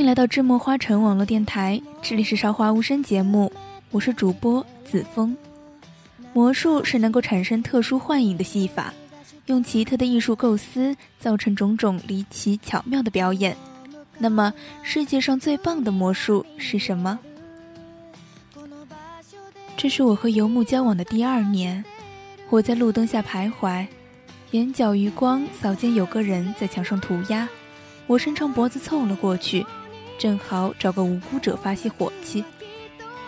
欢迎来到芝墨花城网络电台，这里是韶华无声节目，我是主播子枫。魔术是能够产生特殊幻影的戏法，用奇特的艺术构思造成种种离奇巧妙的表演。那么，世界上最棒的魔术是什么？这是我和游牧交往的第二年，我在路灯下徘徊，眼角余光扫见有个人在墙上涂鸦，我伸长脖子凑了过去，正好找个无辜者发泄火气。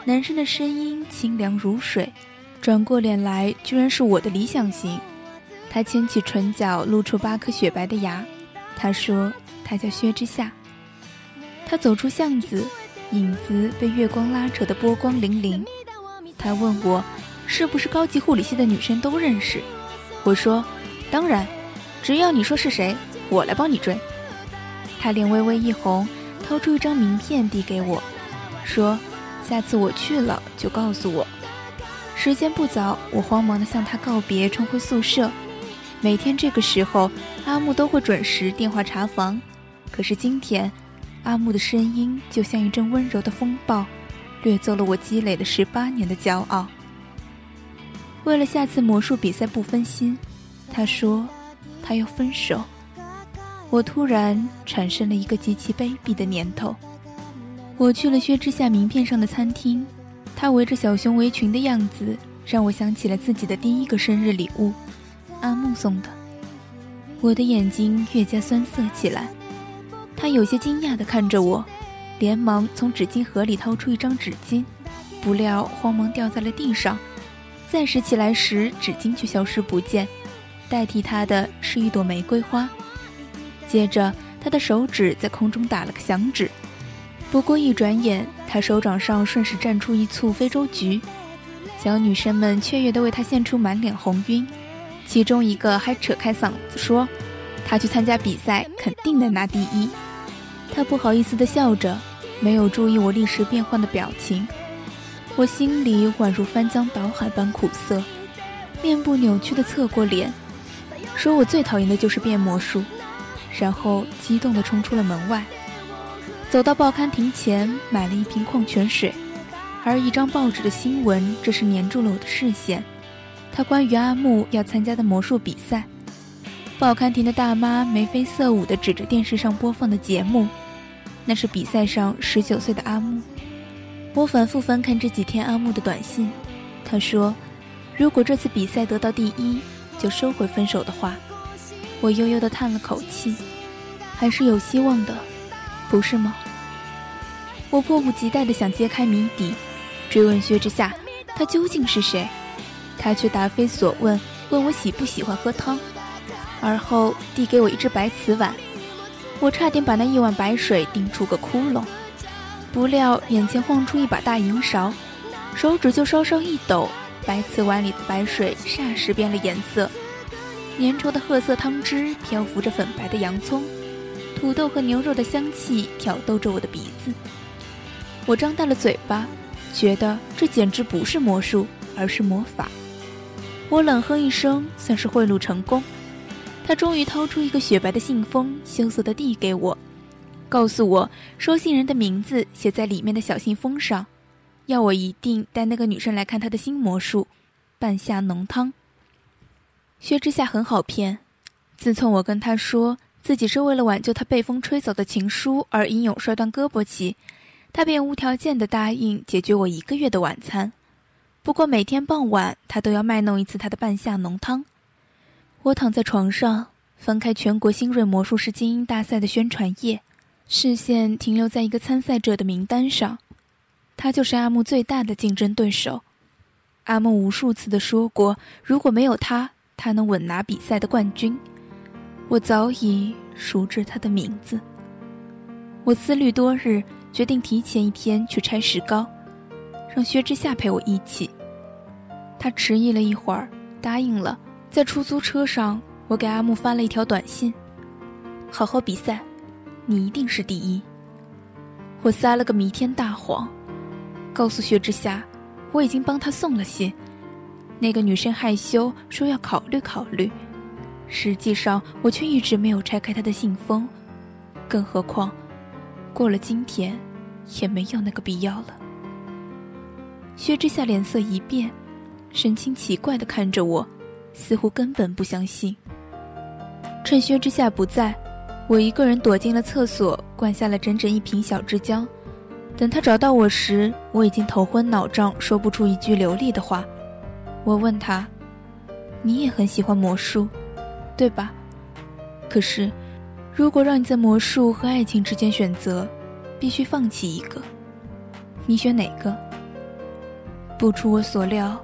男生的声音清凉如水。转过脸来，居然是我的理想型。他牵起唇角，露出八颗雪白的牙。他说：“他叫薛之夏。”他走出巷子，影子被月光拉扯得波光粼粼。他问我：“是不是高级护理系的女生都认识？”我说：“当然，只要你说是谁，我来帮你追。”他脸微微一红，掏出一张名片递给我，说：“下次我去了就告诉我。”时间不早，我慌忙地向他告别，冲回宿舍。每天这个时候，阿木都会准时电话查房。可是今天，阿木的声音就像一阵温柔的风暴，掠走了我积累了十八年的骄傲。为了下次魔术比赛不分心，他说他要分手。我突然产生了一个极其卑鄙的念头。我去了薛之夏名片上的餐厅。她围着小熊围裙的样子，让我想起了自己的第一个生日礼物，阿木送的。我的眼睛越加酸涩起来。他有些惊讶地看着我，连忙从纸巾盒里掏出一张纸巾，不料慌忙掉在了地上。再拾起来时，纸巾却消失不见，代替它的是一朵玫瑰花。接着，他的手指在空中打了个响指。不过一转眼，他手掌上顺势绽出一簇非洲菊，小女生们雀跃地为他献出满脸红晕，其中一个还扯开嗓子说：“他去参加比赛，肯定能拿第一。”他不好意思地笑着，没有注意我立时变换的表情。我心里宛如翻江倒海般苦涩，面部扭曲地侧过脸，说我最讨厌的就是变魔术，然后激动地冲出了门外。走到报刊亭前，买了一瓶矿泉水，而一张报纸的新闻，这是粘住了我的视线。他关于阿木要参加的魔术比赛。报刊亭的大妈眉飞色舞地指着电视上播放的节目，那是比赛上十九岁的阿木。我反复翻看这几天阿木的短信，他说：“如果这次比赛得到第一，就收回分手的话。”我悠悠地叹了口气，还是有希望的。不是吗？我迫不及待地想揭开谜底，追问薛之夏，他究竟是谁？他却答非所问，问我喜不喜欢喝汤，而后递给我一只白瓷碗。我差点把那一碗白水叮出个窟窿，不料眼前晃出一把大银勺，手指就稍稍一抖，白瓷碗里的白水霎时变了颜色，粘稠的褐色汤汁漂浮着粉白的洋葱。土豆和牛肉的香气挑逗着我的鼻子，我张大了嘴巴，觉得这简直不是魔术，而是魔法。我冷哼一声，算是贿赂成功。他终于掏出一个雪白的信封，羞涩地递给我，告诉我收信人的名字写在里面的小信封上，要我一定带那个女生来看他的新魔术——半夏浓汤。薛之夏很好骗，自从我跟他说。自己是为了挽救他被风吹走的情书而英勇摔断胳膊起，他便无条件的答应解决我一个月的晚餐。不过每天傍晚，他都要卖弄一次他的半夏浓汤。我躺在床上，翻开全国新锐魔术师精英大赛的宣传页，视线停留在一个参赛者的名单上，他就是阿木最大的竞争对手。阿木无数次的说过，如果没有他，他能稳拿比赛的冠军。我早已熟知他的名字。我思虑多日，决定提前一天去拆石膏，让薛之夏陪我一起。他迟疑了一会儿，答应了。在出租车上，我给阿木发了一条短信：“好好比赛，你一定是第一。”我撒了个弥天大谎，告诉薛之夏，我已经帮他送了信。那个女生害羞说要考虑考虑。实际上，我却一直没有拆开她的信封，更何况，过了今天，也没有那个必要了。薛之夏脸色一变，神情奇怪的看着我，似乎根本不相信。趁薛之夏不在，我一个人躲进了厕所，灌下了整整一瓶小枝椒。等他找到我时，我已经头昏脑胀，说不出一句流利的话。我问他：“你也很喜欢魔术，对吧？可是，如果让你在魔术和爱情之间选择，必须放弃一个，你选哪个？”不出我所料，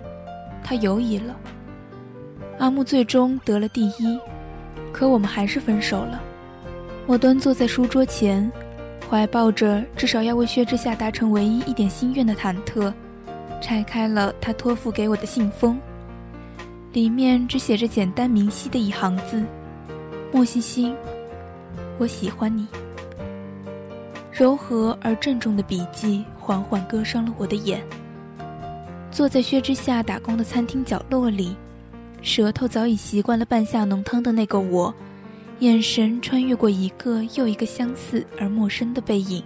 他犹疑了。阿木最终得了第一，可我们还是分手了。我端坐在书桌前。怀抱着至少要为薛之夏达成唯一一点心愿的忐忑，拆开了他托付给我的信封，里面只写着简单明晰的一行字：“莫西西，我喜欢你。”柔和而郑重的笔迹缓缓割伤了我的眼。坐在薛之夏打工的餐厅角落里，舌头早已习惯了半夏浓汤的那个我。眼神穿越过一个又一个相似而陌生的背影，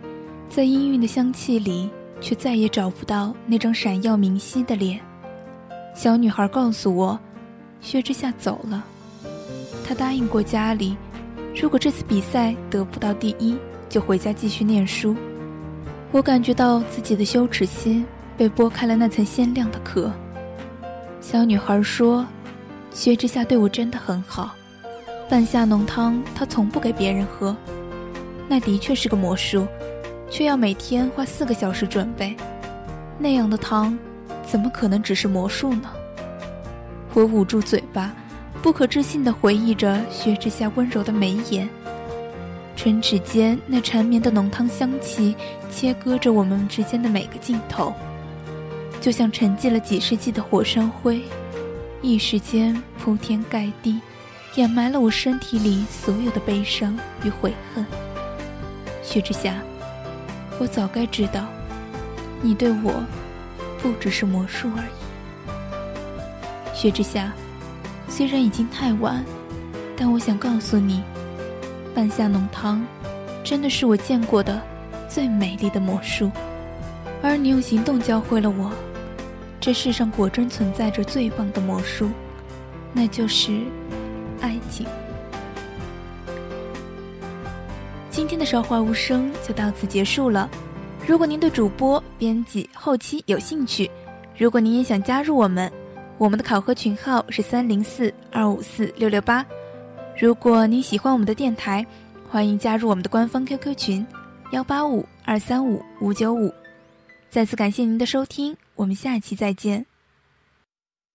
在氤氲的香气里，却再也找不到那张闪耀明晰的脸。小女孩告诉我，薛之夏走了。她答应过家里，如果这次比赛得不到第一，就回家继续念书。我感觉到自己的羞耻心被剥开了那层鲜亮的壳。小女孩说，薛之夏对我真的很好。半夏浓汤，他从不给别人喝。那的确是个魔术，却要每天花四个小时准备。那样的汤，怎么可能只是魔术呢？我捂住嘴巴，不可置信地回忆着薛之夏温柔的眉眼，唇齿间那缠绵的浓汤香气切割着我们之间的每个镜头，就像沉寂了几世纪的火山灰，一时间铺天盖地。掩埋了我身体里所有的悲伤与悔恨。薛之夏，我早该知道，你对我不只是魔术而已。薛之夏，虽然已经太晚，但我想告诉你，半夏浓汤真的是我见过的最美丽的魔术，而你用行动教会了我，这世上果真存在着最棒的魔术，那就是。爱情。今天的韶华无声就到此结束了。如果您对主播、编辑、后期有兴趣，如果您也想加入我们，我们的考核群号是三零四二五四六六八。如果您喜欢我们的电台，欢迎加入我们的官方 QQ 群幺八五二三五五九五。再次感谢您的收听，我们下期再见。